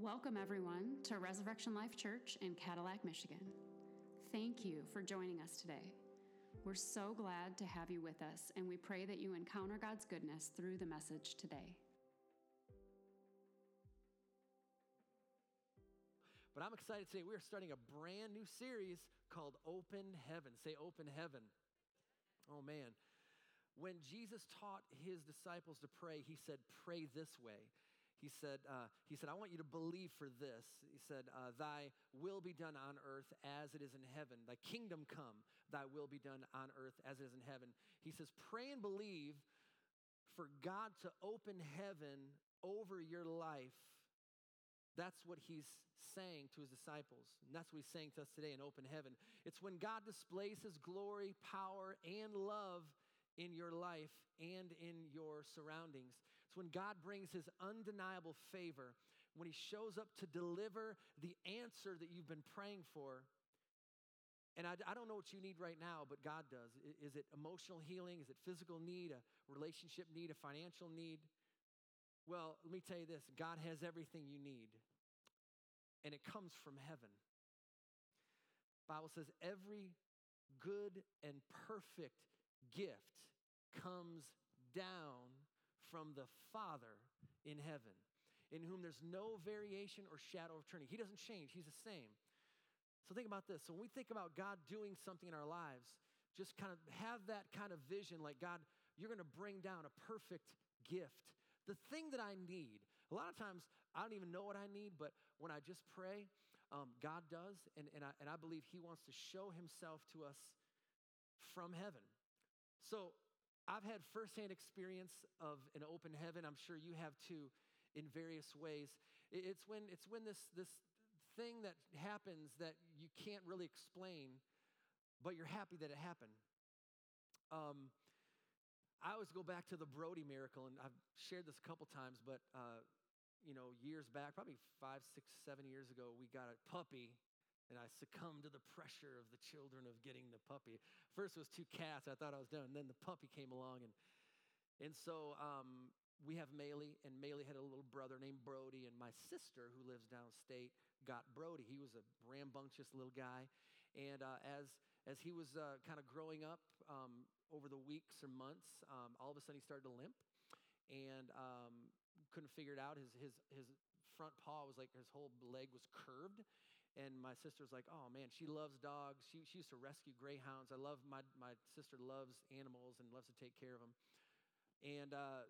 Welcome, everyone, to Resurrection Life Church in Cadillac, Michigan. Thank you for joining us today. We're so glad to have you with us, and we pray that you encounter God's goodness through the message today. But I'm excited today. We are starting a brand new series called Open Heaven. Say, Open Heaven. Oh, man. When Jesus taught his disciples to pray, he said, Pray this way he said, uh, he said, I want you to believe for this. He said, uh, Thy will be done on earth as it is in heaven. Thy kingdom come, thy will be done on earth as it is in heaven. He says, Pray and believe for God to open heaven over your life. That's what he's saying to his disciples. And that's what he's saying to us today in open heaven. It's when God displays his glory, power, and love in your life and in your surroundings. It's when God brings his undeniable favor, when he shows up to deliver the answer that you've been praying for. And I, I, don't know what you need right now, but God does. Is it emotional healing? Is it physical need, a relationship need, a financial need? Well, let me tell you this God has everything you need, and it comes from heaven. Bible says every good and perfect gift comes down from the Father in heaven, in whom there's no variation or shadow of turning. He doesn't change, He's the same. So think about this. So when we think about God doing something in our lives, just kind of have that kind of vision like, God, you're going to bring down a perfect gift. The thing that I need, a lot of times I don't even know what I need, but when I just pray, um, God does, and, and, I, and I believe He wants to show Himself to us from heaven. So I've had firsthand experience of an open heaven. I'm sure you have too, in various ways. It's when it's when this this thing that happens that you can't really explain, but you're happy that it happened. Um, I always go back to the Brody miracle, and I've shared this a couple times, but uh, you know, years back, probably five, six, seven years ago, we got a puppy and I succumbed to the pressure of the children of getting the puppy. First, it was two cats. I thought I was done. And then the puppy came along. And, and so um, we have Maylee, and Maylee had a little brother named Brody. And my sister, who lives downstate, got Brody. He was a rambunctious little guy. And uh, as, as he was uh, kind of growing up um, over the weeks or months, um, all of a sudden he started to limp. And um, couldn't figure it out. His, his, his front paw was like his whole leg was curved. And my sister's like, oh man, she loves dogs. She, she used to rescue greyhounds. I love, my, my sister loves animals and loves to take care of them. And uh,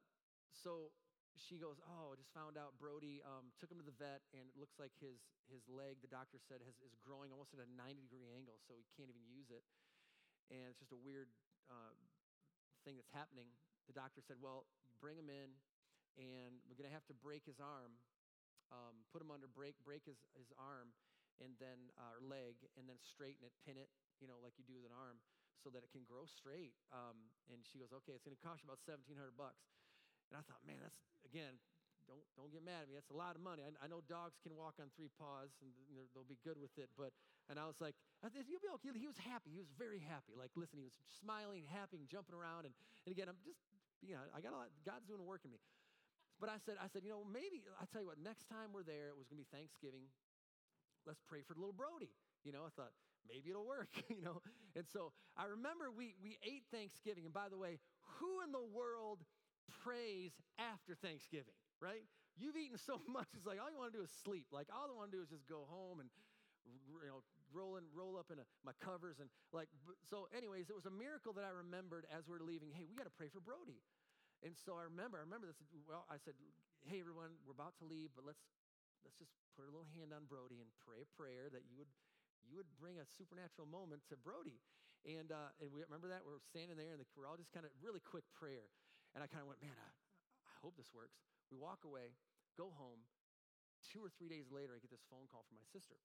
so she goes, oh, I just found out Brody um, took him to the vet, and it looks like his, his leg, the doctor said, has, is growing almost at a 90 degree angle, so he can't even use it. And it's just a weird uh, thing that's happening. The doctor said, well, bring him in, and we're going to have to break his arm, um, put him under, break, break his, his arm, and then uh, leg, and then straighten it, pin it, you know, like you do with an arm, so that it can grow straight. Um, and she goes, okay, it's going to cost you about seventeen hundred bucks. And I thought, man, that's again, don't don't get mad at me. That's a lot of money. I, I know dogs can walk on three paws and they'll be good with it. But and I was like, you'll be okay. He was happy. He was very happy. Like, listen, he was smiling, happy, and jumping around. And and again, I'm just, you know, I got a lot. God's doing work in me. But I said, I said, you know, maybe I tell you what. Next time we're there, it was going to be Thanksgiving let's pray for little Brody. You know, I thought maybe it'll work, you know. And so I remember we, we ate Thanksgiving. And by the way, who in the world prays after Thanksgiving, right? You've eaten so much, it's like all you want to do is sleep. Like all I want to do is just go home and you know, roll in, roll up in a, my covers and like. So, anyways, it was a miracle that I remembered as we are leaving. Hey, we got to pray for Brody. And so I remember, I remember this. Well, I said, "Hey, everyone, we're about to leave, but let's let's just put a little hand on Brody and pray a prayer that you would you would bring a supernatural moment to Brody. And, uh, and we remember that? We're standing there and we're all just kind of really quick prayer. And I kind of went, man, I, I hope this works. We walk away, go home. Two or three days later, I get this phone call from my sister.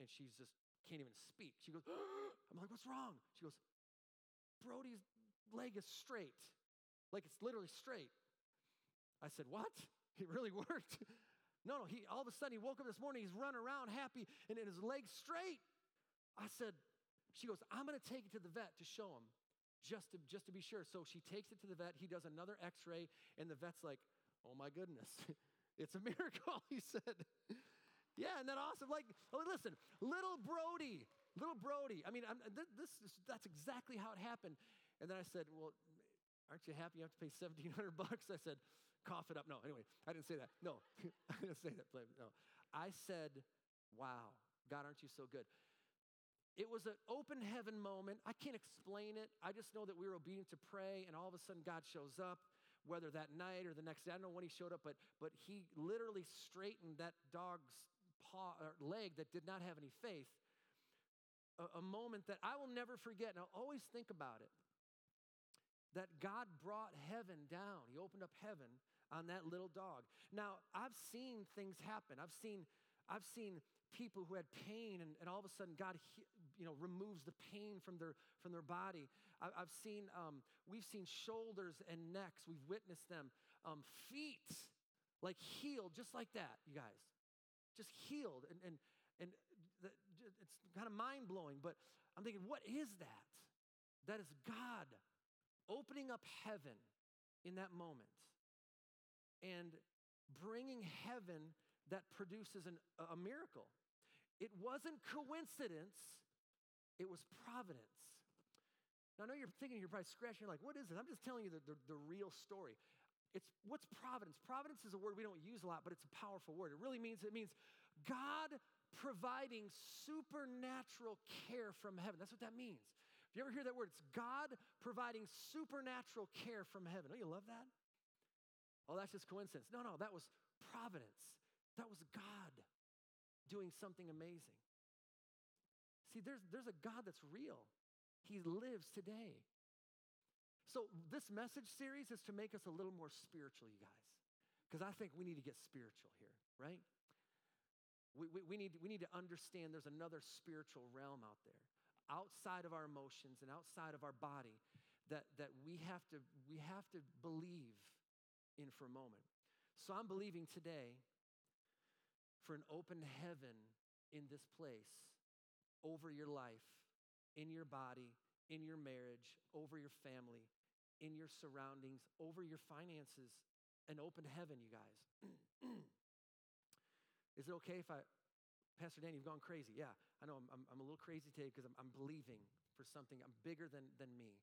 And she's just can't even speak. She goes, I'm like, what's wrong? She goes, Brody's leg is straight. Like it's literally straight. I said, what? It really worked. No, no, he all of a sudden he woke up this morning, he's running around happy and his legs straight. I said, she goes, I'm gonna take it to the vet to show him, just to just to be sure. So she takes it to the vet, he does another x-ray, and the vet's like, oh my goodness, it's a miracle, he said. Yeah, isn't that awesome? Like, oh, listen, little Brody, little Brody. I mean, th- this is, that's exactly how it happened. And then I said, well, aren't you happy you have to pay 1700 bucks? I said, cough it up. No, anyway, I didn't say that. No, I didn't say that. No. I said, wow, God, aren't you so good? It was an open heaven moment. I can't explain it. I just know that we were obedient to pray, and all of a sudden God shows up, whether that night or the next day. I don't know when he showed up, but, but he literally straightened that dog's paw or leg that did not have any faith. A, a moment that I will never forget, and I'll always think about it. That God brought heaven down. He opened up heaven on that little dog. Now, I've seen things happen. I've seen, I've seen people who had pain and, and all of a sudden God you know, removes the pain from their, from their body. I, have seen, um, we've seen shoulders and necks. We've witnessed them. Um, feet, like healed, just like that, you guys. Just healed. And, and, and the, it's kind of mind blowing, but I'm thinking, what is that? That is God opening up heaven in that moment and bringing heaven that produces an, a miracle. It wasn't coincidence it was providence. Now, I know you're thinking, you're probably scratching, you're like, what is it? I'm just telling you the, the, the real story. It's what's providence? Providence is a word we don't use a lot, but it's a powerful word. It really means it means God providing supernatural care from heaven. That's what that means. You ever hear that word, it's God providing supernatural care from heaven. Don't you love that? Oh, that's just coincidence. No, no, that was providence. That was God doing something amazing. See, there's, there's a God that's real. He lives today. So, this message series is to make us a little more spiritual, you guys, because I think we need to get spiritual here, right? We, we, we, need, we need to understand there's another spiritual realm out there, outside of our emotions and outside of our body, that, that we, have to, we have to believe in for a moment. So, I'm believing today for an open heaven in this place over your life, in your body, in your marriage, over your family, in your surroundings, over your finances, an open heaven, you guys. Is it okay if I, Pastor Danny, you've gone crazy? Yeah, I know I'm, I'm, I'm a little crazy today because I'm, I'm, believing for something I'm bigger than, than me.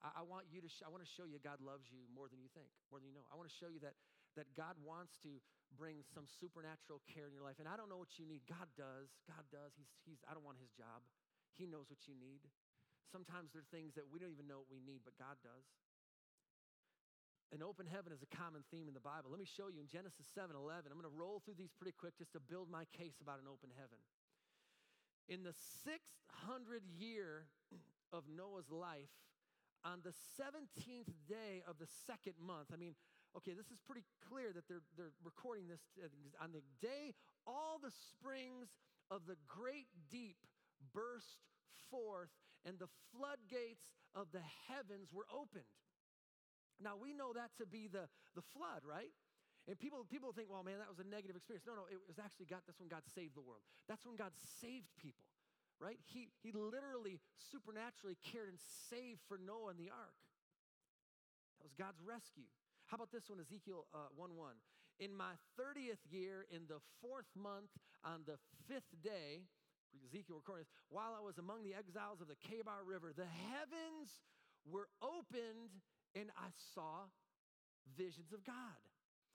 I, I want you to, sh- I want to show you God loves you more than you think, more than you know. I want to show you that, that God wants to bring some supernatural care in your life. And I don't know what you need. God does. God does. He's, he's, I don't want his job. He knows what you need. Sometimes there are things that we don't even know what we need, but God does. An open heaven is a common theme in the Bible. Let me show you in Genesis 7 11. I'm going to roll through these pretty quick just to build my case about an open heaven. In the 600 year of Noah's life, on the 17th day of the second month, I mean, okay, this is pretty clear that they're, they're recording this uh, on the day all the springs of the great deep burst forth and the floodgates of the heavens were opened. Now we know that to be the, the flood, right? And people, people think, well, man, that was a negative experience. No, no, it was actually God, that's when God saved the world. That's when God saved people, right? He, he literally supernaturally cared and saved for Noah and the ark. That was God's rescue. How about this one, Ezekiel uh, 1 1? In my 30th year, in the fourth month, on the fifth day, Ezekiel recording this, while I was among the exiles of the Kebar River, the heavens were opened and I saw visions of God.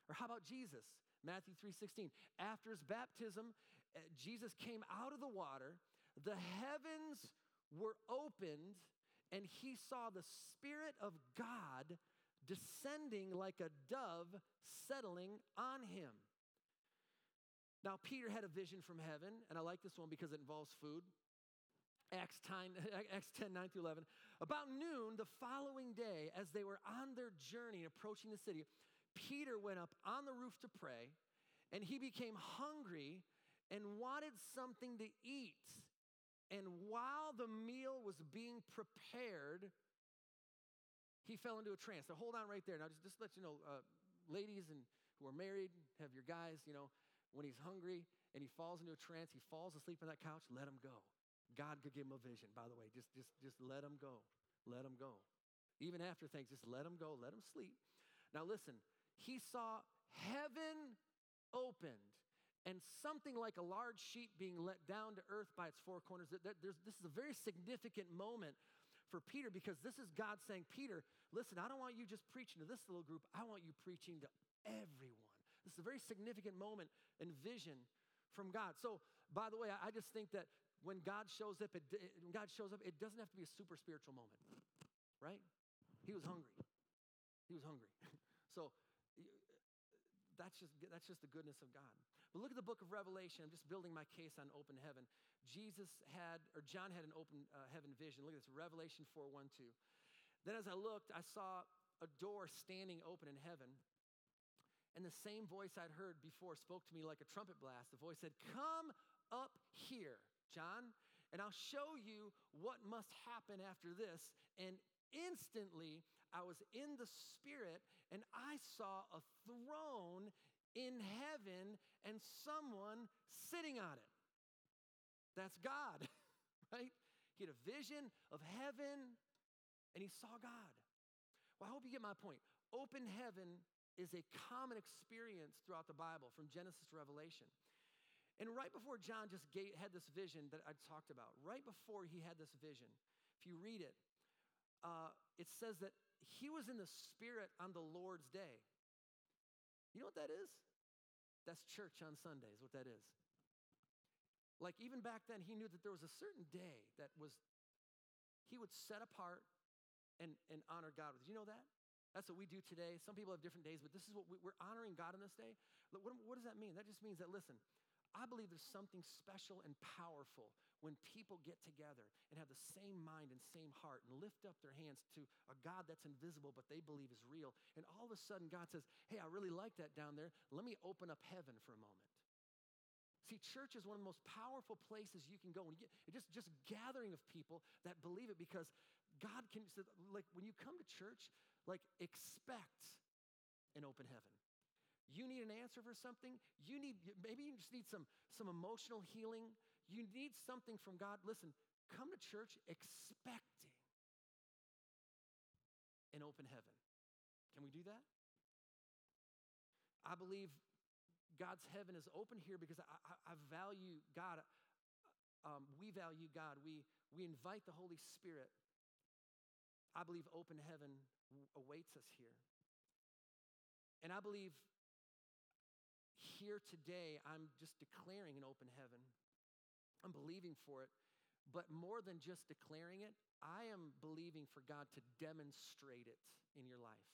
Or how about Jesus? Matthew 3:16. After his baptism, uh, Jesus came out of the water, the heavens were opened, and he saw the Spirit of God descending like a dove settling on him. Now, Peter had a vision from heaven, and I like this one because it involves food. Acts 10, Acts 10 9 through 11. About noon the following day, as they were on their journey approaching the city, Peter went up on the roof to pray, and he became hungry and wanted something to eat. And while the meal was being prepared, he fell into a trance. Now, hold on right there. Now, just, just let you know, uh, ladies and who are married, have your guys, you know, when he's hungry and he falls into a trance, he falls asleep on that couch, let him go. God could give him a vision, by the way. Just, just, just let him go. Let him go. Even after things, just let him go. Let him sleep. Now, listen, he saw heaven opened and something like a large sheet being let down to earth by its four corners. There's, this is a very significant moment for Peter because this is God saying, Peter, listen, I don't want you just preaching to this little group, I want you preaching to everyone. This is a very significant moment and vision from God. So, by the way, I just think that when God shows up, it, when God shows up, it doesn't have to be a super spiritual moment, right? He was hungry. He was hungry. so that's just that's just the goodness of God. But look at the book of Revelation. I'm just building my case on open heaven. Jesus had, or John had an open uh, heaven vision. Look at this, Revelation 4 1 2. Then as I looked, I saw a door standing open in heaven. And the same voice I'd heard before spoke to me like a trumpet blast. The voice said, Come up here, John, and I'll show you what must happen after this. And instantly I was in the Spirit, and I saw a throne in heaven and someone sitting on it. That's God, right? He had a vision of heaven and he saw God. Well, I hope you get my point. Open heaven is a common experience throughout the Bible from Genesis to Revelation. And right before John just had this vision that I talked about, right before he had this vision, if you read it, uh, it says that he was in the Spirit on the Lord's day. You know what that is? That's church on Sunday, is what that is. Like even back then, he knew that there was a certain day that was, he would set apart and, and honor God with. You know that? That's what we do today. Some people have different days, but this is what we, are honoring God on this day. What, what does that mean? That just means that, listen, I believe there's something special and powerful when people get together and have the same mind and same heart and lift up their hands to a God that's invisible but they believe is real. And all of a sudden, God says, Hey, I really like that down there. Let me open up heaven for a moment. See, church is one of the most powerful places you can go. And just, just gathering of people that believe it because God can, like when you come to church, like expect an open heaven. You need an answer for something. You need, maybe you just need some, some emotional healing. You need something from God. Listen, come to church expecting an open heaven. Can we do that? I believe God's heaven is open here because I, I, I value God. Um, we value God. We, we invite the Holy Spirit. I believe open heaven awaits us here. And I believe here today, I'm just declaring an open heaven. I'm believing for it. But more than just declaring it, I am believing for God to demonstrate it in your life.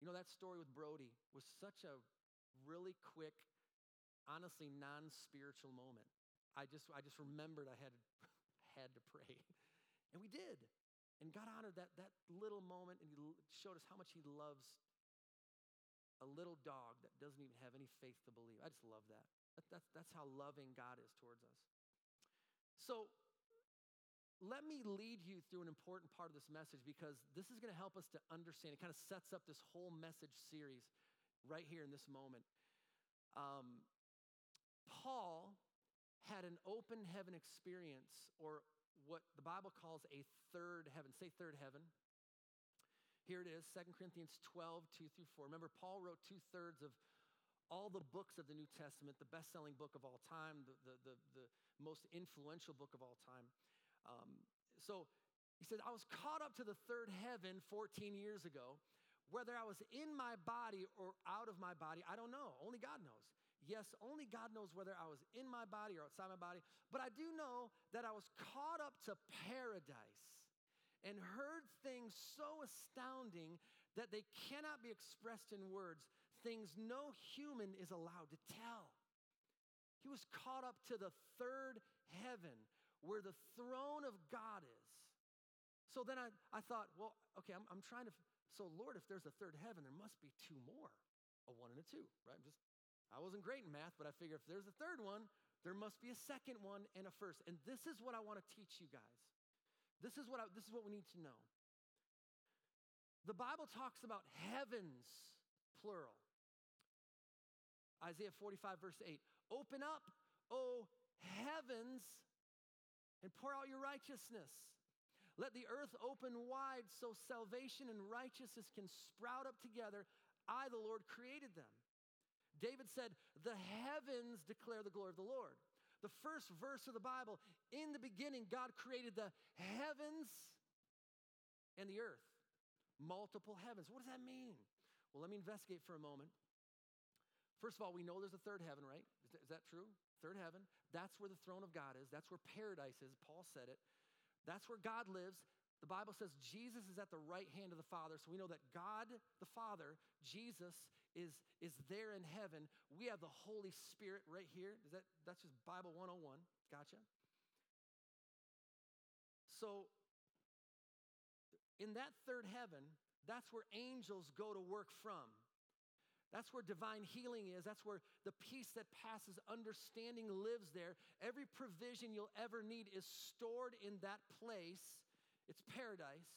You know, that story with Brody was such a really quick, honestly non spiritual moment. I just, I just remembered I had, had to pray. And we did. And God honored that, that little moment and He showed us how much He loves a little dog that doesn't even have any faith to believe. I just love that. that that's, that's how loving God is towards us. So, let me lead you through an important part of this message because this is going to help us to understand. It kind of sets up this whole message series right here in this moment. Um, Paul had an open heaven experience, or what the Bible calls a third heaven. Say third heaven. Here it is, 2 Corinthians 12, 2 through 4. Remember, Paul wrote two thirds of all the books of the New Testament, the best selling book of all time, the, the, the, the, most influential book of all time. Um, so he said, I was caught up to the third heaven 14 years ago. Whether I was in my body or out of my body, I don't know. Only God knows. Yes, only God knows whether I was in my body or outside my body, but I do know that I was caught up to paradise and heard things so astounding that they cannot be expressed in words, things no human is allowed to tell. He was caught up to the third heaven where the throne of God is. So then I, I thought, well, okay, I'm, I'm trying to, so Lord, if there's a third heaven, there must be two more a one and a two, right? I'm just, I wasn't great in math, but I figure if there's a third one, there must be a second one and a first. And this is what I want to teach you guys. This is what I, this is what we need to know. The Bible talks about heavens, plural. Isaiah 45, verse 8. Open up, O heavens, and pour out your righteousness. Let the earth open wide so salvation and righteousness can sprout up together. I, the Lord, created them. David said, The heavens declare the glory of the Lord. The first verse of the Bible, in the beginning, God created the heavens and the earth. Multiple heavens. What does that mean? Well, let me investigate for a moment. First of all, we know there's a third heaven, right? Is that, is that true? Third heaven. That's where the throne of God is. That's where paradise is. Paul said it. That's where God lives. The Bible says Jesus is at the right hand of the Father. So we know that God the Father, Jesus, is, is there in heaven. We have the Holy Spirit right here. Is that, that's just Bible 101. Gotcha. So in that third heaven, that's where angels go to work from. That's where divine healing is. That's where the peace that passes understanding lives there. Every provision you'll ever need is stored in that place. It's paradise.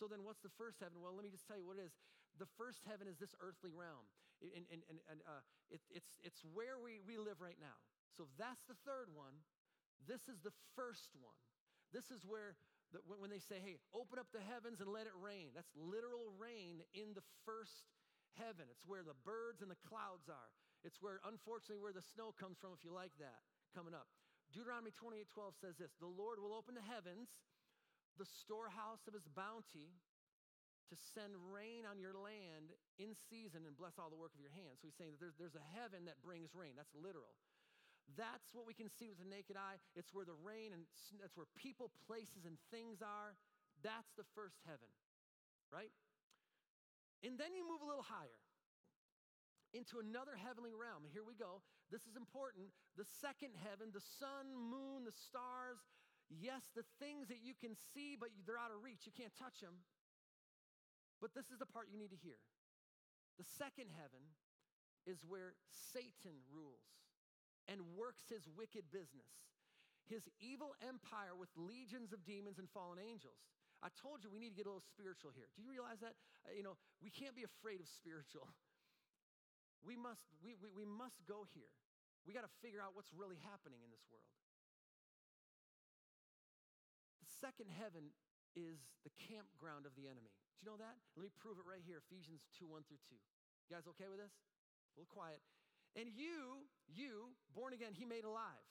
So then, what's the first heaven? Well, let me just tell you what it is. The first heaven is this earthly realm, and, and, and, and uh, it, it's, it's where we, we live right now. So, that's the third one, this is the first one. This is where, the, when they say, hey, open up the heavens and let it rain, that's literal rain in the first heaven. It's where the birds and the clouds are. It's where, unfortunately, where the snow comes from, if you like that, coming up. Deuteronomy 28 12 says this The Lord will open the heavens the storehouse of his bounty to send rain on your land in season and bless all the work of your hands. So he's saying that there's, there's a heaven that brings rain. That's literal. That's what we can see with the naked eye. It's where the rain and that's where people, places, and things are. That's the first heaven, right? And then you move a little higher into another heavenly realm. Here we go. This is important. The second heaven, the sun, moon, the stars, Yes, the things that you can see, but they're out of reach. You can't touch them. But this is the part you need to hear. The second heaven is where Satan rules and works his wicked business, his evil empire with legions of demons and fallen angels. I told you we need to get a little spiritual here. Do you realize that? Uh, you know, we can't be afraid of spiritual. We must, we, we, we must go here. We got to figure out what's really happening in this world The second heaven is the campground of the enemy. Do you know that? Let me prove it right here Ephesians 2 1 through 2. You guys okay with this? A little quiet. And you, you, born again, he made alive.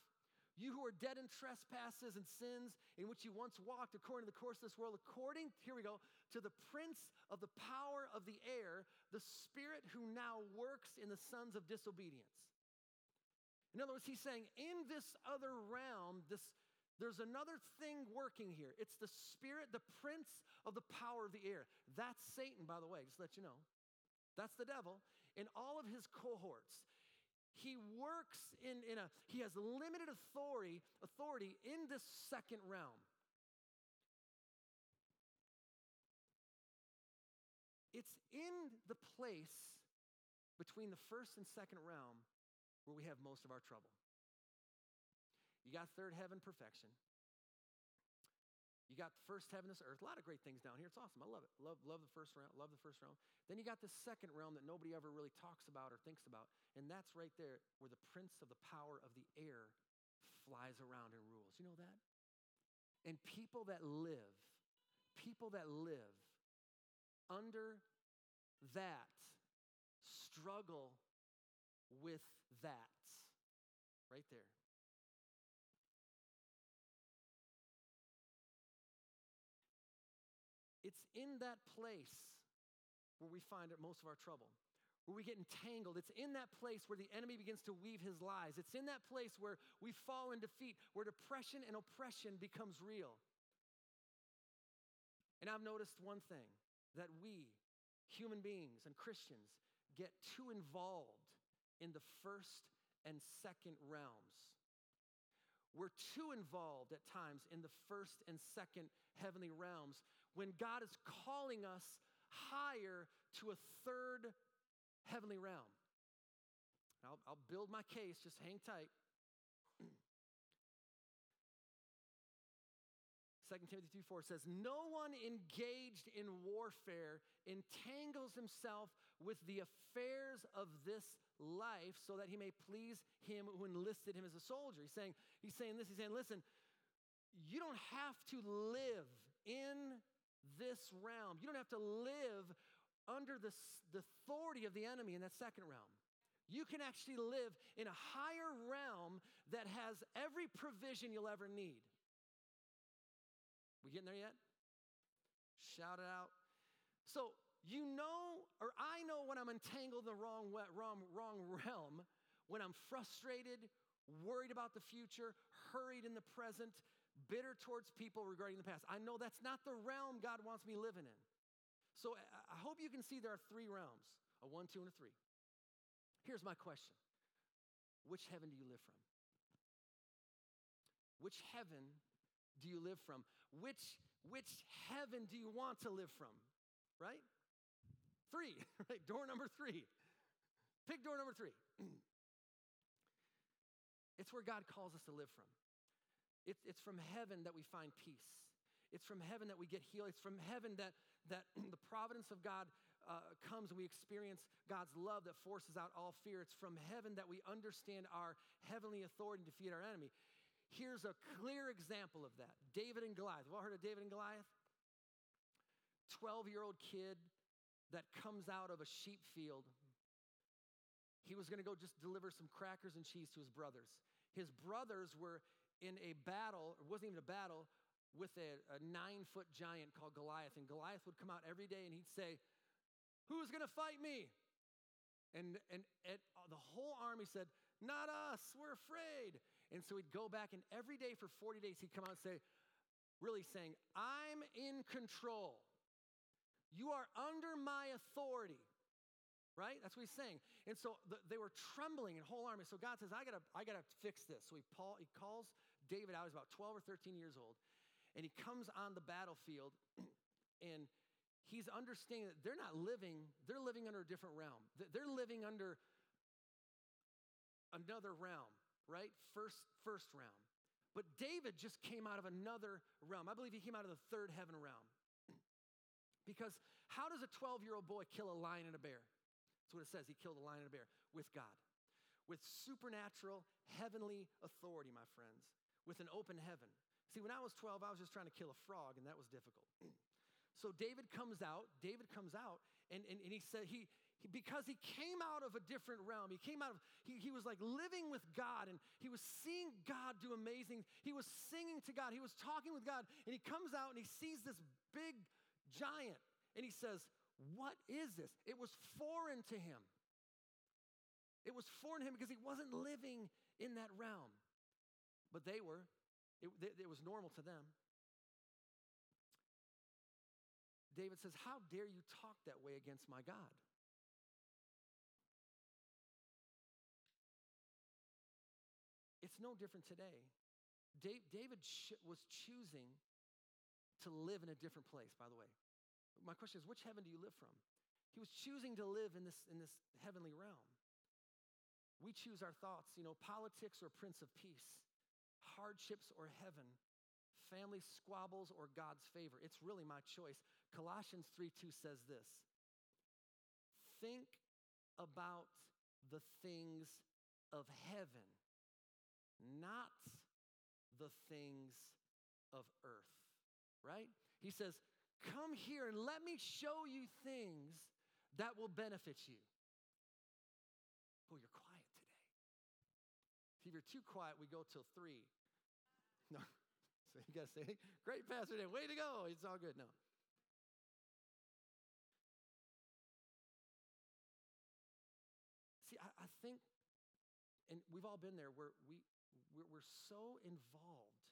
You who are dead in trespasses and sins in which you once walked according to the course of this world, according, here we go, to the prince of the power of the air, the spirit who now works in the sons of disobedience. In other words, he's saying, in this other realm, this there's another thing working here. It's the spirit, the prince of the power of the air. That's Satan, by the way, just let you know. That's the devil in all of his cohorts. He works in, in a, he has limited authority, authority in this second realm. It's in the place between the first and second realm where we have most of our trouble. You got third heaven perfection. You got first heaven, this earth. A lot of great things down here. It's awesome. I love it. Love, love the first realm. Love the first realm. Then you got the second realm that nobody ever really talks about or thinks about, and that's right there where the prince of the power of the air flies around and rules. You know that? And people that live, people that live under that struggle with that right there. It's in that place where we find most of our trouble, where we get entangled. It's in that place where the enemy begins to weave his lies. It's in that place where we fall in defeat, where depression and oppression becomes real. And I've noticed one thing that we, human beings and Christians, get too involved in the first and second realms. We're too involved at times in the first and second heavenly realms when God is calling us higher to a third heavenly realm. I'll, I'll build my case, just hang tight. 2 Timothy 2 4 says, No one engaged in warfare entangles himself with the affairs of this life so that he may please him who enlisted him as a soldier. He's saying, he's saying this, he's saying, listen, you don't have to live in this realm. You don't have to live under the, the authority of the enemy in that second realm. You can actually live in a higher realm that has every provision you'll ever need. We getting there yet? Shout it out. So, you know, or I know when I'm entangled in the wrong, wrong, wrong realm, when I'm frustrated, worried about the future, hurried in the present, bitter towards people regarding the past. I know that's not the realm God wants me living in. So I hope you can see there are three realms a one, two, and a three. Here's my question Which heaven do you live from? Which heaven do you live from? Which, which heaven do you want to live from? Right? Three, right? Door number three. Pick door number three. it's where God calls us to live from. It's, it's from heaven that we find peace. It's from heaven that we get healed. It's from heaven that, that the providence of God uh, comes and we experience God's love that forces out all fear. It's from heaven that we understand our heavenly authority to defeat our enemy. Here's a clear example of that David and Goliath. You've all heard of David and Goliath? 12 year old kid that comes out of a sheep field. He was going to go just deliver some crackers and cheese to his brothers. His brothers were in a battle, it wasn't even a battle, with a, a nine foot giant called Goliath. And Goliath would come out every day and he'd say, Who's going to fight me? And, and, and the whole army said, Not us, we're afraid. And so he'd go back, and every day for 40 days, he'd come out and say, really saying, I'm in control. You are under my authority. Right? That's what he's saying. And so the, they were trembling in whole army. So God says, I gotta, I gotta fix this. So he, Paul, he calls David out. He's about 12 or 13 years old. And he comes on the battlefield and he's understanding that they're not living, they're living under a different realm. They're living under another realm, right? First, first realm. But David just came out of another realm. I believe he came out of the third heaven realm. because how does a 12 year old boy kill a lion and a bear? That's what it says. He killed a lion and a bear with God, with supernatural, heavenly authority, my friends, with an open heaven. See, when I was 12, I was just trying to kill a frog, and that was difficult. So David comes out, David comes out, and, and, and he said, he, he, because he came out of a different realm, he came out of, he, he was like living with God, and he was seeing God do amazing. He was singing to God, he was talking with God, and he comes out and he sees this big giant, and he says, What is this? It was foreign to him. It was foreign to him because he wasn't living in that realm. But they were, it, it was normal to them. David says, How dare you talk that way against my God? It's no different today. David was choosing to live in a different place, by the way. My question is, which heaven do you live from? He was choosing to live in this, in this heavenly realm. We choose our thoughts, you know, politics or Prince of Peace, hardships or heaven, family squabbles or God's favor. It's really my choice. Colossians 3 2 says this Think about the things of heaven, not the things of earth, right? He says, Come here and let me show you things that will benefit you. Oh, you're quiet today. If you're too quiet, we go till three. No. So you got to say, great pastor day, way to go. It's all good. No. See, I, I think, and we've all been there, where we, we're, we're so involved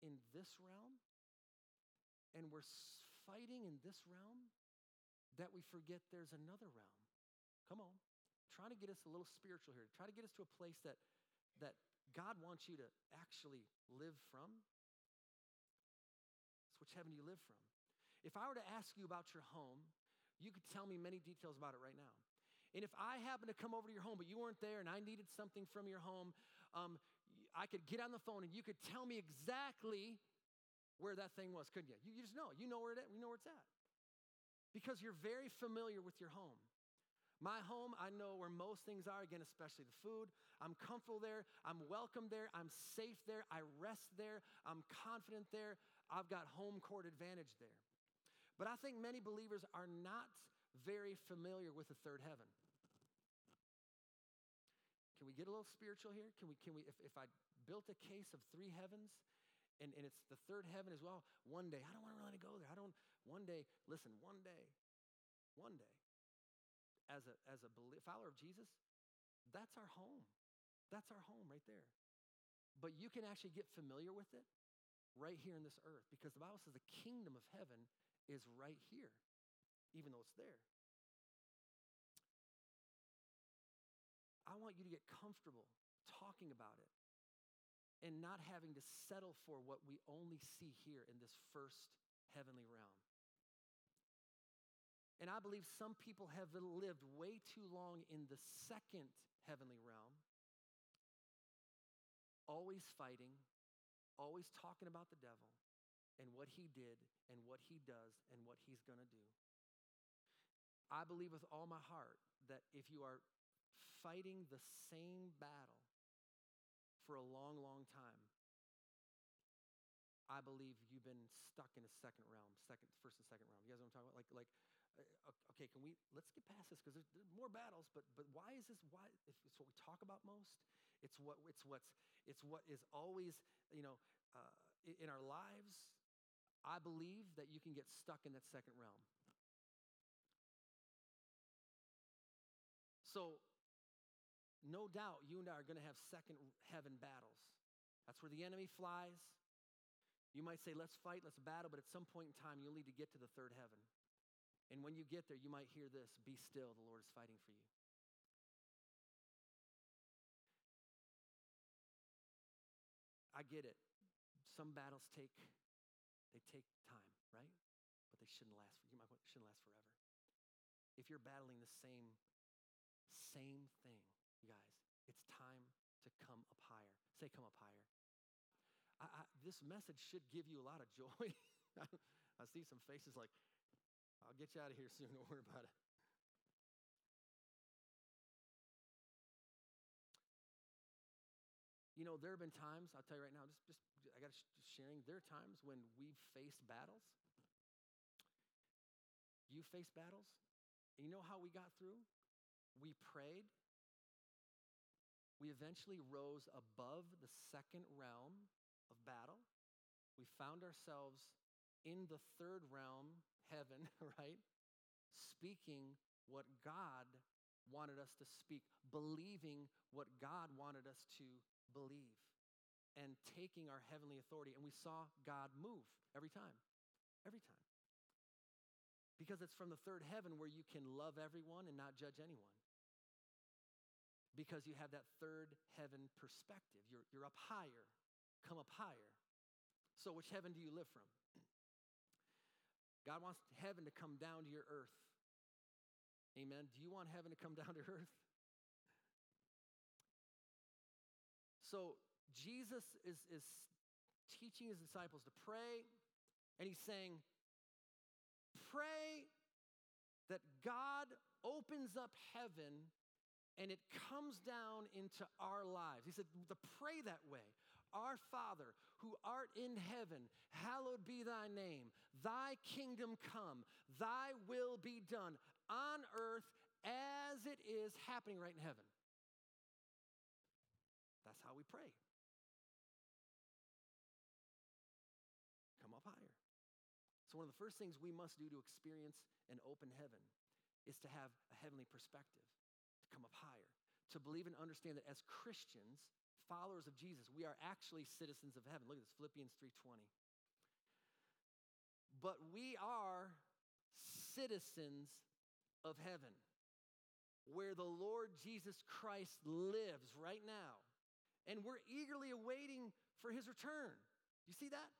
in this realm and we're fighting in this realm that we forget there's another realm. Come on. Trying to get us a little spiritual here. Try to get us to a place that, that God wants you to actually live from which heaven do you live from? If I were to ask you about your home, you could tell me many details about it right now. And if I happened to come over to your home, but you weren't there and I needed something from your home, um, I could get on the phone and you could tell me exactly where that thing was, couldn't you? You, you just know. You know where it is. We know where it's at. Because you're very familiar with your home. My home, I know where most things are, again, especially the food. I'm comfortable there. I'm welcome there. I'm safe there. I rest there. I'm confident there. I've got home court advantage there. But I think many believers are not very familiar with the third heaven. can we get a little spiritual here? Can we, can we, if, if I built a case of three heavens and, and it's the third heaven as well, one day, I don't want to really go there. I don't, one day, listen, one day, one day, as a, as a follower of Jesus, that's our home. That's our home right there. But you can actually get familiar with it right here in this earth because the Bible says the kingdom of heaven is right here, even though it's there. I want you to get comfortable talking about it and not having to settle for what we only see here in this first heavenly realm. And I believe some people have lived way too long in the second heavenly realm, always fighting, always talking about the devil and what he did and what he does and what he's going to do. I believe with all my heart that if you are fighting the same battle for a long, long time, I believe you've been stuck in a second realm, second, first and second realm. You guys know what I'm talking about? Like, like, uh, okay, can we let's get past this because there's, there's, more battles. But but why is this? Why if it's what we talk about most? It's what it's what's it's what is always you know uh, in our lives. I believe that you can get stuck in that second realm. So no doubt you and I are going to have second heaven battles. That's where the enemy flies. You might say, let's fight, let's battle, but at some point in time, you'll need to get to the third heaven. And when you get there, you might hear this Be still, the Lord is fighting for you. I get it. Some battles take they take time, right? But they shouldn't last. You might shouldn't last forever. If you're battling the same same thing, to come up higher. Say, come up higher. I, I, this message should give you a lot of joy. I see some faces like, I'll get you out of here soon. Don't worry about it. You know, there have been times, I'll tell you right now, just, just I got sh- sharing, there are times when we've faced battles. You faced battles, and you know how we got through? We prayed, we eventually rose above the second realm of battle. We found ourselves in the third realm, heaven, right? Speaking what God wanted us to speak, believing what God wanted us to believe, and taking our heavenly authority. And we saw God move every time, every time. Because it's from the third heaven where you can love everyone and not judge anyone because you have that third heaven perspective. You're, you're up higher, come up higher. So, which heaven do you live from? God wants heaven to come down to your earth. Amen. Do you want heaven to come down to earth? So, Jesus is, is teaching his disciples to pray, and he's saying, Pray that God opens up heaven and it comes down into our lives. He said, to pray that way. Our Father, who art in heaven, hallowed be thy name. Thy kingdom come, thy will be done on earth as it is happening right in heaven. That's how we pray. Come up higher. So, one of the first things we must do to experience an open heaven is to have a heavenly perspective to come up higher, to believe and understand that as Christians, followers of Jesus, we are actually citizens of heaven. Look at this, Philippians 3:20. But we are citizens of heaven, where the Lord Jesus Christ lives right now. And we're eagerly awaiting for his return. You see that?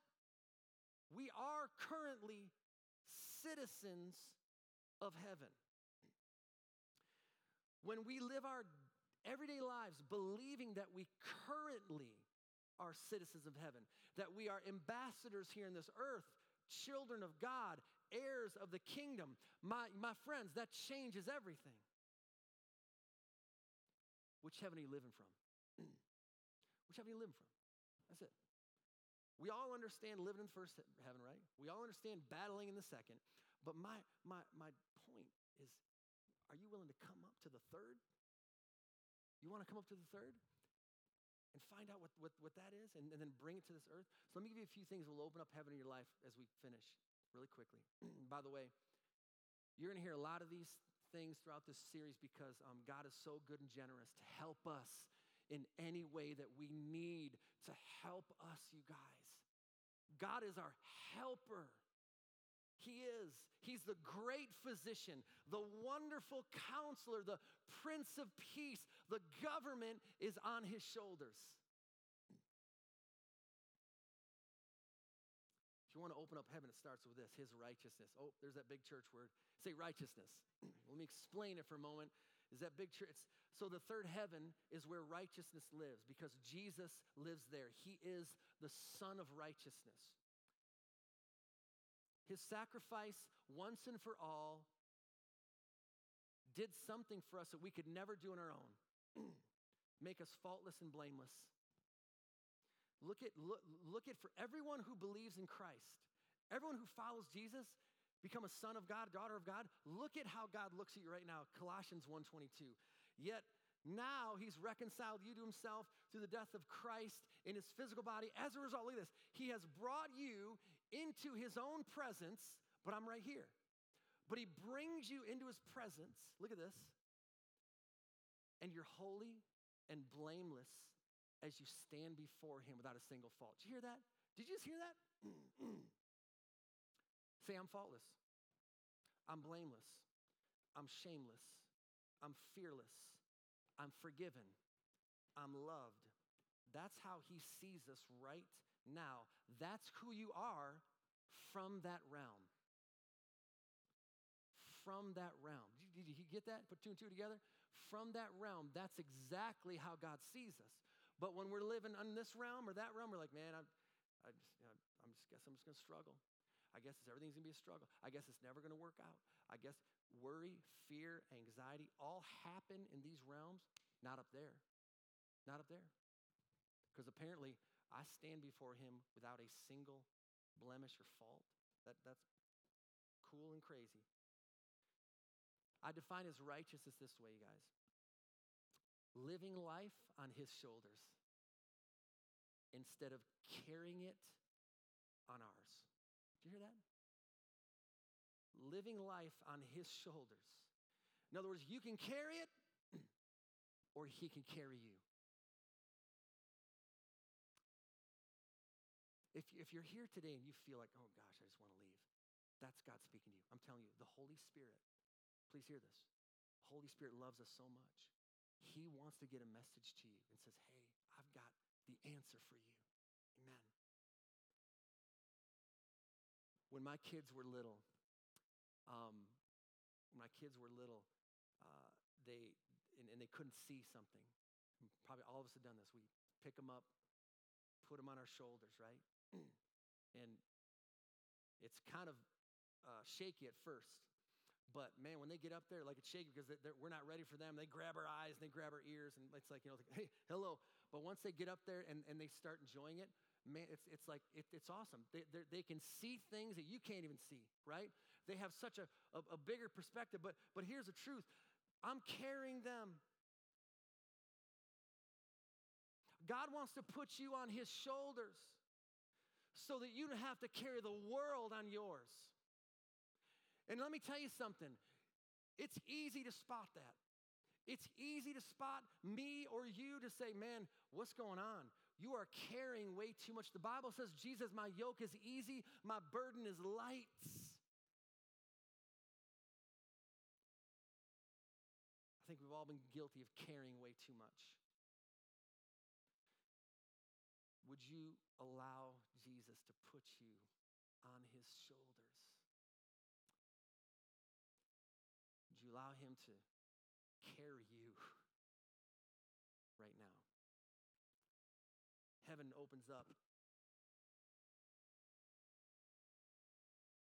We are currently citizens of heaven. When we live our everyday lives believing that we currently are citizens of heaven, that we are ambassadors here in this earth, children of God, heirs of the kingdom, my, my friends, that changes everything. Which heaven are you living from? Which heaven are you living from? That's it. We all understand living in the first heaven, right? We all understand battling in the second. But my, my, my point is are you willing to come up to the third? You want to come up to the third? And find out what, what, what that is and, and then bring it to this earth. So let me give you a few things. We'll open up heaven in your life as we finish really quickly. By the way, you're going to hear a lot of these things throughout this series because um, God is so good and generous to help us in any way that we need to help us, you guys. God is our helper. He is. He's the great physician, the wonderful counselor, the prince of peace. The government is on his shoulders. If you want to open up heaven, it starts with this his righteousness. Oh, there's that big church word. Say righteousness. Let me explain it for a moment. Is that big church? So the third heaven is where righteousness lives because Jesus lives there. He is the Son of righteousness. His sacrifice, once and for all, did something for us that we could never do on our own make us faultless and blameless. Look at, look, look at for everyone who believes in Christ, everyone who follows Jesus, become a son of God, daughter of God. Look at how God looks at you right now. Colossians 1:22. Yet now he's reconciled you to himself through the death of Christ in his physical body. As a result, look at this. He has brought you into his own presence, but I'm right here. But he brings you into his presence. Look at this. And you're holy and blameless as you stand before him without a single fault. Did you hear that? Did you just hear that? Say, I'm faultless. I'm blameless. I'm shameless. I'm fearless. I'm forgiven. I'm loved. That's how he sees us right now. That's who you are from that realm. From that realm. Did you, get that? Put two and two together? From that realm, that's exactly how God sees us. But when we're living in this realm or that realm, we're like, man, I'm, I just, you know, I'm just guess I'm just gonna struggle. I guess it's, everything's gonna be a struggle. I guess it's never gonna work out. I guess worry, fear, anxiety all happen in these realms, not up there. Not up there. Because apparently I stand before him without a single blemish or fault. That, that's cool and crazy. I define his righteousness this way, you guys living life on his shoulders instead of carrying it on ours. Do you hear that? Living life on his shoulders. In other words, you can carry it or he can carry you. If, if you're here today and you feel like, oh gosh, I just want to leave, that's God speaking to you. I'm telling you, the Holy Spirit, please hear this. The Holy Spirit loves us so much. He wants to get a message to you and says, hey, I've got the answer for you. Amen. When my kids were little, um, when my kids were little, uh, they and, and they couldn't see something. Probably all of us have done this. We pick them up, put them on our shoulders, right? And it's kind of uh, shaky at first. But man, when they get up there, like it's shaky because they're, we're not ready for them. They grab our eyes and they grab our ears, and it's like, you know, like, hey, hello. But once they get up there and, and they start enjoying it, man, it's, it's like, it, it's awesome. They, they can see things that you can't even see, right? They have such a, a, a bigger perspective. But, but here's the truth I'm carrying them. God wants to put you on his shoulders so that you don't have to carry the world on yours. And let me tell you something it's easy to spot that. It's easy to spot me or you to say, man, what's going on? You are carrying way too much. The Bible says, Jesus, my yoke is easy, my burden is light. I think we've all been guilty of carrying way too much. Would you allow Jesus to put you on his shoulders? Would you allow him to carry you right now? Heaven opens up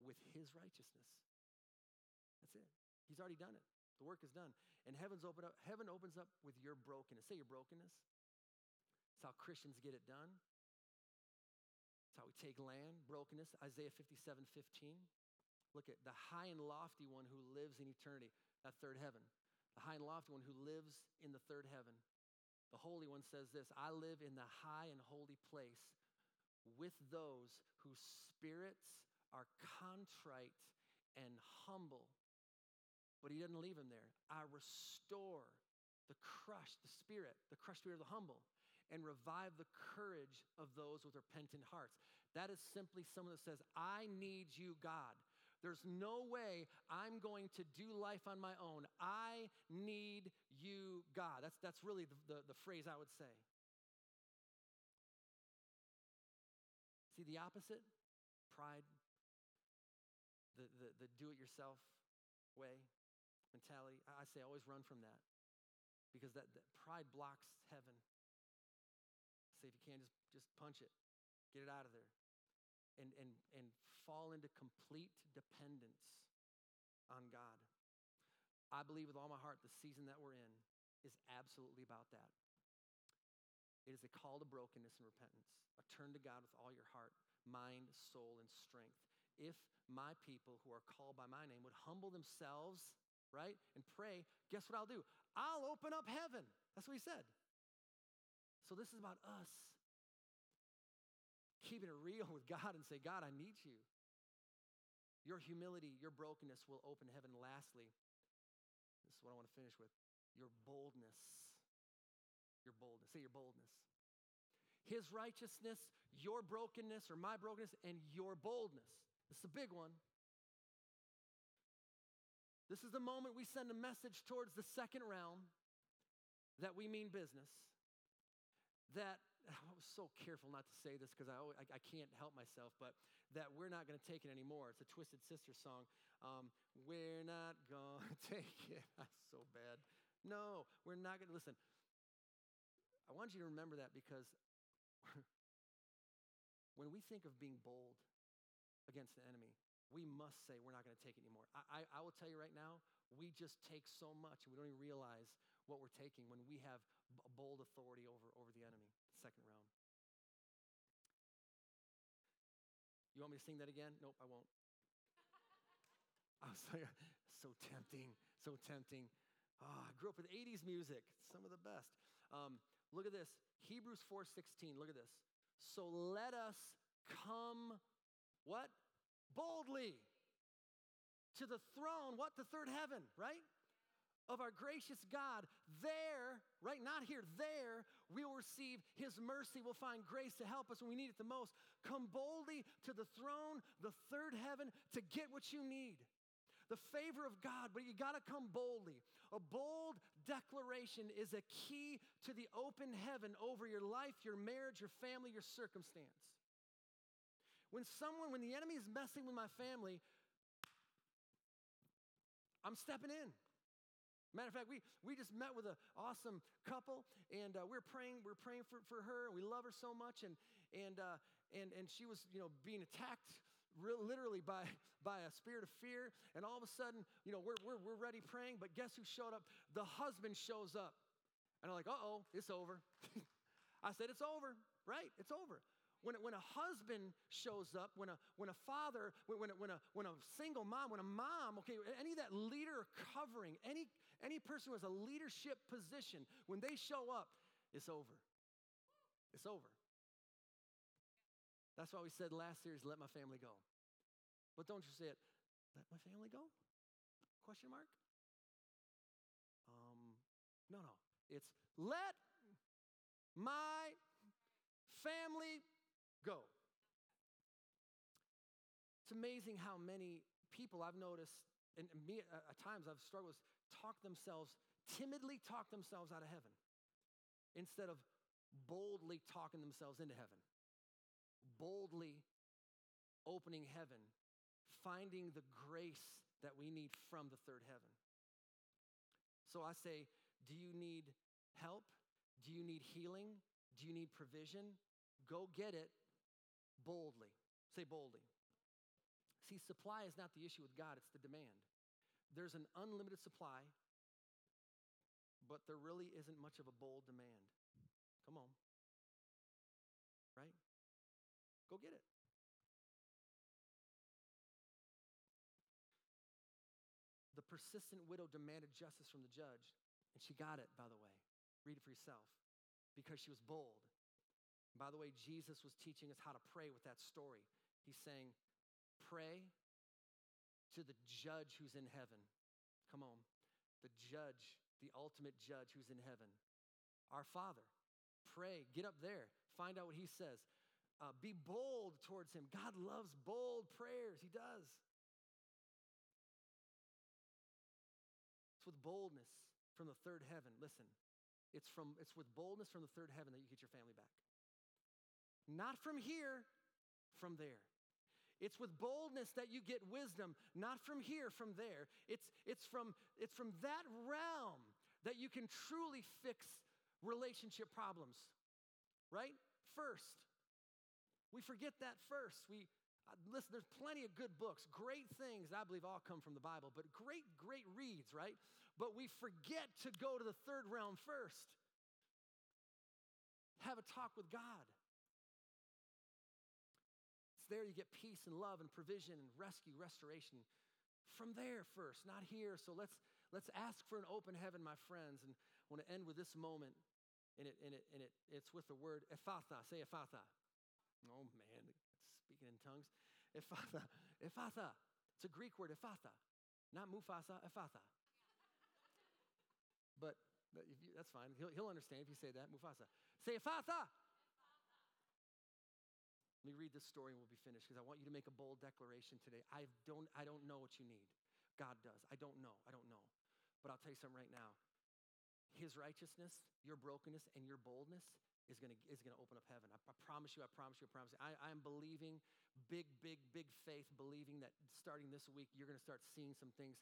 with his righteousness. That's it. He's already done it. The work is done. And heaven's open up, heaven opens up with your brokenness. Say your brokenness. It's how Christians get it done. How we take land, brokenness. Isaiah 57 15. Look at the high and lofty one who lives in eternity, that third heaven. The high and lofty one who lives in the third heaven. The Holy One says this I live in the high and holy place with those whose spirits are contrite and humble. But he doesn't leave him there. I restore the crushed, the spirit, the crushed spirit of the humble, and revive the courage of those with repentant hearts. That is simply someone that says, I need you, God. There's no way I'm going to do life on my own. I need you, God. That's, that's really the, the, the phrase I would say. See the opposite? Pride, the, the, the do it yourself way, mentality. I, say always run from that because that, that pride blocks heaven. Say if you can, just, just punch it, get it out of there and, and, and fall into complete dependence on God. I believe with all my heart the season that we're in is absolutely about that. It is a call to brokenness and repentance, a turn to God with all your heart, mind, soul, and strength. If my people who are called by my name would humble themselves, right, and pray, guess what I'll do? I'll open up heaven. That's what he said. So this is about us keeping it real with God and say, God, I need you. Your humility, your brokenness will open heaven. Lastly, this is what I want to finish with your boldness. Your boldness. Say your boldness. His righteousness, your brokenness, or my brokenness, and your boldness. This is a big one. This is the moment we send a message towards the second realm that we mean business. That I was so careful not to say this because I, I, I, can't help myself, but that we're not going to take it anymore. It's a Twisted Sister song. Um, we're not going to take it. That's so bad. No, we're not going to. Listen, I want you to remember that because when we think of being bold against the enemy, we must say we're not going to take anymore. I, I, I will tell you right now, we just take so much and we don't even realize what we're taking when we have bold authority over, over the enemy second realm. You want me to sing that again? Nope, I won't. I was like, so tempting, so tempting. Oh, I grew up with 80s music, some of the best. Um, look at this, Hebrews 4:16. Look at this. So let us come, what? Boldly to the throne, what? The third heaven, right? of our gracious God, there, right, not here, there, we will receive His mercy. We'll find grace to help us when we need it the most. Come boldly to the throne, the third heaven, to get what you need. The favor of God, but you got to come boldly. A bold declaration is a key to the open heaven over your life, your marriage, your family, your circumstance. When someone, when the enemy is messing with my family, I'm stepping in. Matter of fact, we, we just met with an awesome couple, and uh, we are praying. We are praying for, for her. and We love her so much, and and uh, and and she was you know being attacked real, literally by by a spirit of fear. And all of a sudden, you know, we're we're we're ready praying, but guess who showed up? The husband shows up, and I'm like, uh oh, it's over. I said, it's over, right? It's over. When, when a husband shows up, when a, when a father, when a, when, a, when a single mom, when a mom, okay, any of that leader covering, any, any person who has a leadership position, when they show up, it's over. It's over. That's why we said last series, let my family go. But don't you say it, let my family go? Question mark? Um, no, no. It's let my family go. It's amazing how many people I've noticed, and me uh, at times I've struggled with, talk themselves, timidly talk themselves out of heaven instead of boldly talking themselves into heaven. Boldly opening heaven, finding the grace that we need from the third heaven. So I say, do you need help? Do you need healing? Do you need provision? Go get it boldly. Say boldly. See, supply is not the issue with God, it's the demand. There's an unlimited supply, but there really isn't much of a bold demand. Come on. Right? Go get it. The persistent widow demanded justice from the judge, and she got it, by the way. Read it for yourself. because she was bold. By the way, Jesus was teaching us how to pray with that story. He's saying, Pray to the judge who's in heaven. Come on. The judge, the ultimate judge who's in heaven. Our Father. Pray. Get up there. Find out what He says. Uh, be bold towards Him. God loves bold prayers. He does. It's with boldness from the third heaven. Listen, it's, from, it's with boldness from the third heaven that you get your family back. Not from here, from there. It's with boldness that you get wisdom, not from here, from there. It's, it's, from, it's from that realm that you can truly fix relationship problems, right? First. We forget that first. We, uh, listen, there's plenty of good books, great things, I believe all come from the Bible, but great, great reads, right? But we forget to go to the third realm first. Have a talk with God there you get peace and love and provision and rescue, restoration from there first, not here. So let's let's ask for an open heaven, my friends. And I want to end with this moment. And it and it and it it's with the word ephphatha. Say ephphatha. Oh man, speaking in tongues. Ephphatha. Ephphatha. It's a Greek word, ephphatha. Not Mufasa, ephphatha. But, but you, that's fine. He'll, he'll understand if you say that, Mufasa. Say ephphatha. Let me read this story and we'll be finished because I want you to make a bold declaration today. I don't, I don't know what you need. God does. I don't know. I don't know. But I'll tell you something right now. His righteousness, your brokenness, and your boldness is going to is gonna open up heaven. I, I, promise you, I promise you, I promise you. I am believing, big, big, big faith, believing that starting this week, you're going to start seeing some things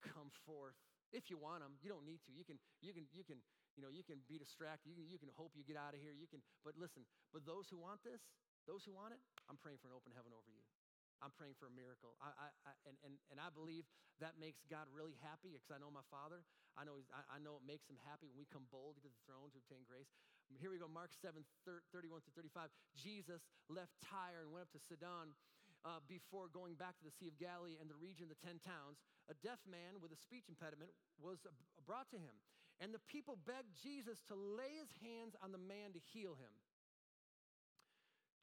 come forth. If you want them, you don't need to. You can, you can, you can, you know, you can be distracted. You can, you can hope you get out of here. You can, but listen, but those who want this, those who want it, I'm praying for an open heaven over you. I'm praying for a miracle. I, I, I, and, and, and I believe that makes God really happy because I know my Father. I know, I, I, know it makes him happy when we come boldly to the throne to obtain grace. Here we go, Mark 7, 31 through 35. Jesus left Tyre and went up to Sidon uh, before going back to the Sea of Galilee and the region of the ten towns. A deaf man with a speech impediment was brought to him. And the people begged Jesus to lay his hands on the man to heal him.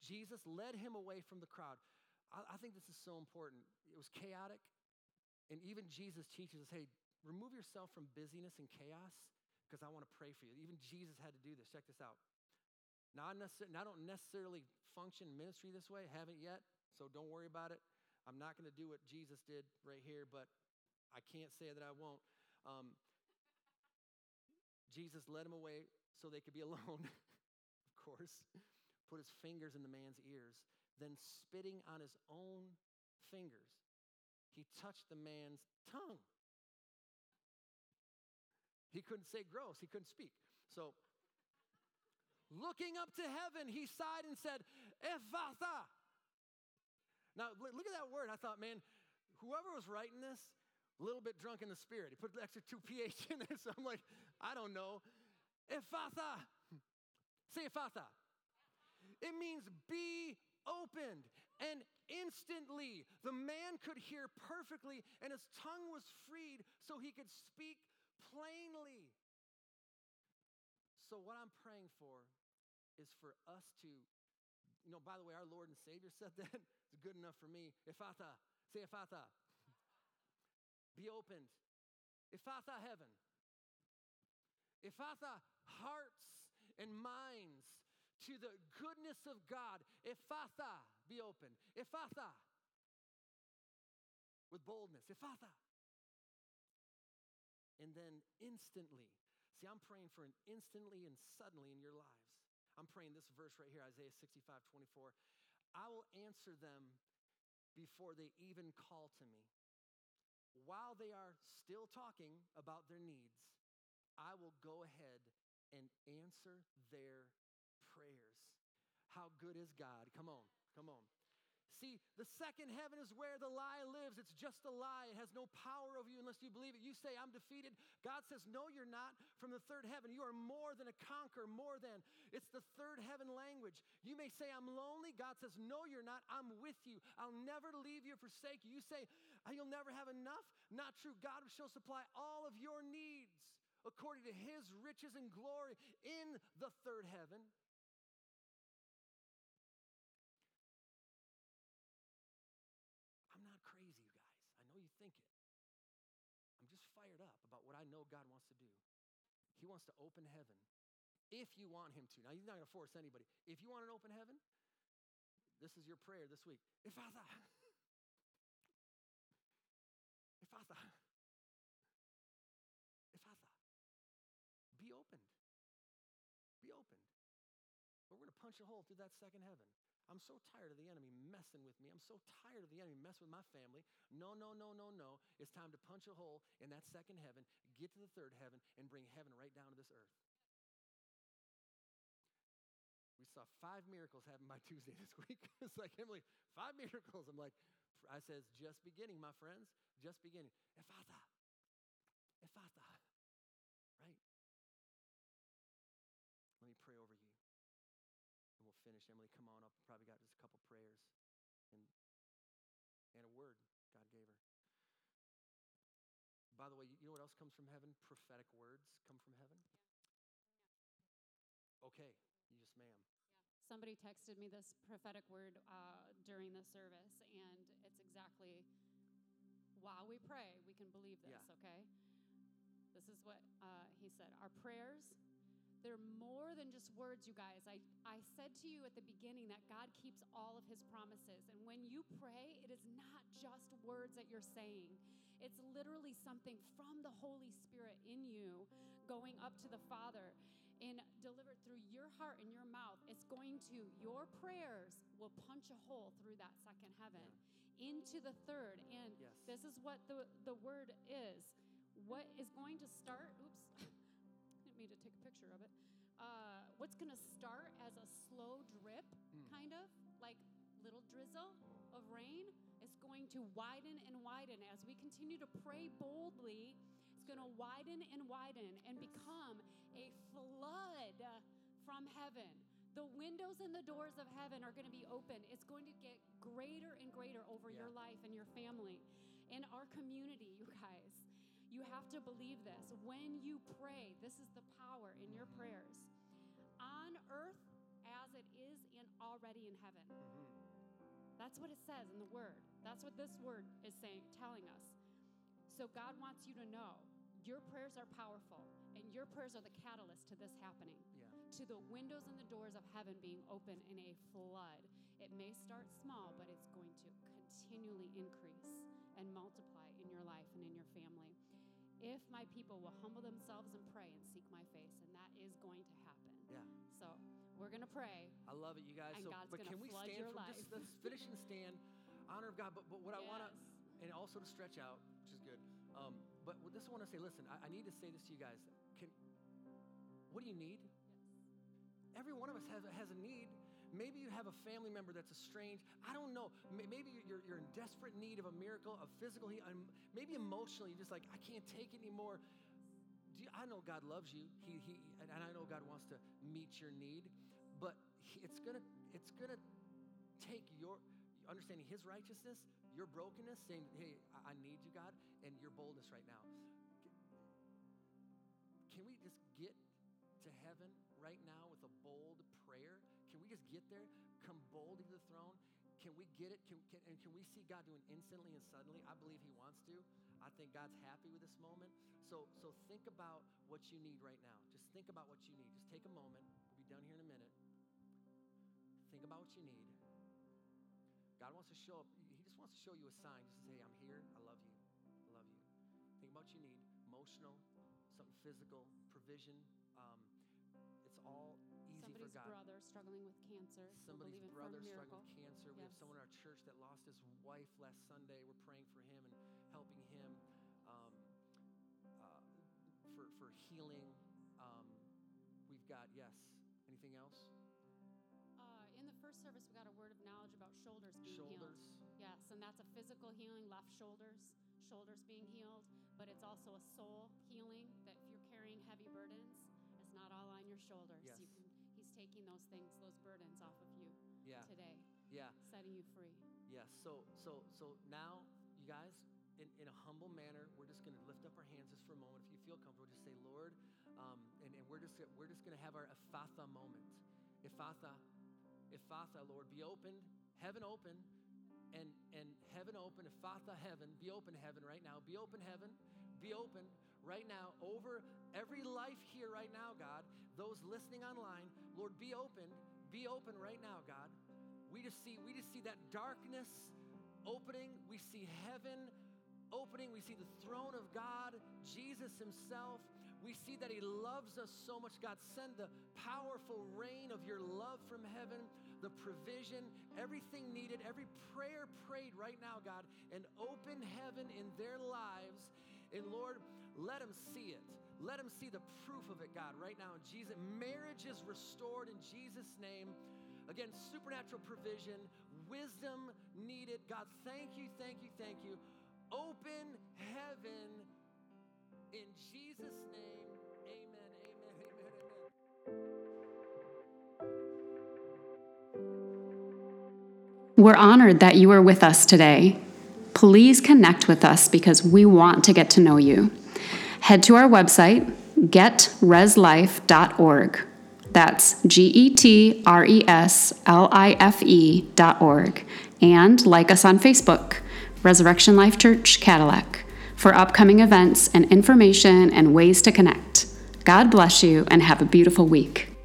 Jesus led him away from the crowd. I, I think this is so important. It was chaotic, and even Jesus teaches us hey, remove yourself from busyness and chaos because I want to pray for you. Even Jesus had to do this. Check this out. Now, I don't necessarily function ministry this way, haven't yet, so don't worry about it. I'm not going to do what Jesus did right here, but I can't say that I won't. Um, Jesus led him away so they could be alone, of course put his fingers in the man's ears. Then, spitting on his own fingers, he touched the man's tongue. He couldn't say gross, he couldn't speak. So, looking up to heaven, he sighed and said, Ephphatha. Now, look at that word. I thought, man, whoever was writing this, a little bit drunk in the spirit. He put the extra two ph in there, so I'm like, I don't know. Ephphatha. Say Ephphatha. It means be opened. And instantly, the man could hear perfectly, and his tongue was freed so he could speak plainly. So, what I'm praying for is for us to, you know, by the way, our Lord and Savior said that. it's good enough for me. Ephphatha. Say Ephphatha. Be opened. Ephphatha, heaven. Ephphatha, hearts and minds to the goodness of God. Ephphatha, be open. Ephphatha, with boldness. Ephphatha. And then instantly, see, I'm praying for an instantly and suddenly in your lives. I'm praying this verse right here, Isaiah 65 24. I will answer them before they even call to me. While they are still talking about their needs, I will go ahead and answer their. How good is God? Come on, come on. See, the second heaven is where the lie lives. It's just a lie. It has no power over you unless you believe it. You say, I'm defeated. God says, No, you're not. From the third heaven, you are more than a conqueror, more than. It's the third heaven language. You may say, I'm lonely. God says, No, you're not. I'm with you. I'll never leave you or forsake you. You say, ah, You'll never have enough. Not true. God shall supply all of your needs according to his riches and glory in the third heaven. I'm not crazy, you guys. I know you think it. I'm just fired up about what I know God wants to do. He wants to open heaven if you want him to. Now, he's not going to force anybody. If you want an open heaven, this is your prayer this week. Ephphatha. Ephphatha. Ephphatha. Be opened. Be opened. But we're going to punch a hole through that second heaven. I'm so tired of the enemy messing with me. I'm so tired of the enemy messing with my family. No, no, no, no, no. It's time to punch a hole in that second heaven, get to the third heaven, and bring heaven right down to this earth. We saw five miracles happen by Tuesday this week. it's like, Emily, five miracles. I'm like, I says, just beginning, my friends, just beginning. Ephphatha. Ephphatha. Right? Let me pray over you. And we'll finish. Emily, come on up. Probably got just a couple prayers and, and a word God gave her. By the way, you know what else comes from heaven? Prophetic words come from heaven. Okay, yes, ma'am. Somebody texted me this prophetic word uh, during the service, and it's exactly while we pray, we can believe this, Yeah. okay? This is what uh, he said. Our prayers, they're more than just words, you guys. I, I said to you at the beginning that God keeps all of his promises. And when you pray, it is not just words that you're saying, it's literally something from the Holy Spirit in you going up to the Father and delivered through your heart and your mouth. It's going to, your prayers will punch a hole through that second heaven into the third. And Yes. this is what the, the word is. What is going to start, oops, didn't mean to take a picture of it. Uh, what's going to start as a slow drip, Mm. kind of like little drizzle of rain, is going to widen and widen as we continue to pray boldly. It's going to widen and widen and become a flood from heaven. The windows and the doors of heaven are going to be open. It's going to get greater and greater over your life and your family and our community, you guys. You have to believe this. When you pray, this is the power in your prayers. On earth as it is in already in heaven. Mhm. That's what it says in the word. That's what this word is saying, telling us. So God wants you to know your prayers are powerful, and your prayers are the catalyst to this happening. Yeah. To the windows and the doors of heaven being open in a flood. It may start small, but it's going to continually increase and multiply in your life and in your family. If my people will humble themselves and pray and seek my face, and that is going to happen. Yeah. So we're going to pray. I love it, you guys. And so, God's but gonna can we flood stand your from life. just let's finish and stand, honor of God. But but what I want to, and also to stretch out, which is good. Um, but with this, I want to say, listen, I, I need to say this to you guys. Can, what do you need? Every one of us has, a- has a need. Maybe you have a family member that's estranged. I don't know. Maybe you're- you're, in desperate need of a miracle, of physical healing. um, Maybe emotionally, you're just like, I can't take it anymore. Do you, I know God loves you. He, he, and I know God wants to meet your need. It's gonna, it's gonna take your understanding His righteousness, your brokenness, saying, "Hey, I, I need you, God," and your boldness right now. Can we just get to heaven right now with a bold prayer? Can we just get there? Come boldly to the throne? Can we get it? Can, can, and can we see God doing instantly and suddenly? I believe He wants to. I think God's happy with this moment. So, so think about what you need right now. Just think about what you need. Just take a moment. We'll be done here in a minute. Think about what you need. God wants to show up. He just wants to show you a sign. Just say, I'm here. I love you. I love you. Think about what you need. Emotional, something physical, provision. Um, it's all easy Somebody's for God. brother struggling with cancer. Somebody's believing for a brother struggling with cancer. We have someone in our church that lost his wife last Sunday. We're praying for him and helping him um, uh, for, for healing. Um, we've got, yes. Anything else? First service, we got a word of knowledge about shoulders being Shoulders. healed. Yes, and that's a physical healing, left shoulders, shoulders being healed, but it's also a soul healing that if you're carrying heavy burdens, it's not all on your shoulders. Yes. You can, he's taking those things, those burdens off of you Yeah. today, Yeah. setting you free. Yes. So so so now, you guys, in, in a humble manner, we're just going to lift up our hands just for a moment. If you feel comfortable, just say, Lord, Um, and, and we're just, we're just going to have our Ephphatha moment. Ephphatha, Ephphatha, Lord, be opened, heaven open, and, and heaven open, Ephphatha, heaven, be open, heaven, right now. Be open, heaven, be open right now over every life here right now, God. Those listening online, Lord, be open, be open right now, God. We just see, we just see that darkness opening. We see heaven opening. We see the throne of God, Jesus Himself. We see that He loves us so much. God, send the powerful rain of your love from heaven, the provision, everything needed, every prayer prayed right now, God, and open heaven in their lives. And Lord, let them see it. Let them see the proof of it, God, right now in Jesus. Marriage is restored in Jesus' name. Again, supernatural provision, wisdom needed. God, thank you, thank you, thank you open heaven in Jesus' name. Amen, amen, amen, amen. We're honored that you are with us today. Please connect with us because we want to get to know you. Head to our website, getreslife.org. That's G E T R E S L I F E dot org. And like us on Facebook. Resurrection Life Church, Cadillac, for upcoming events and information and ways to connect. God bless you and have a beautiful week.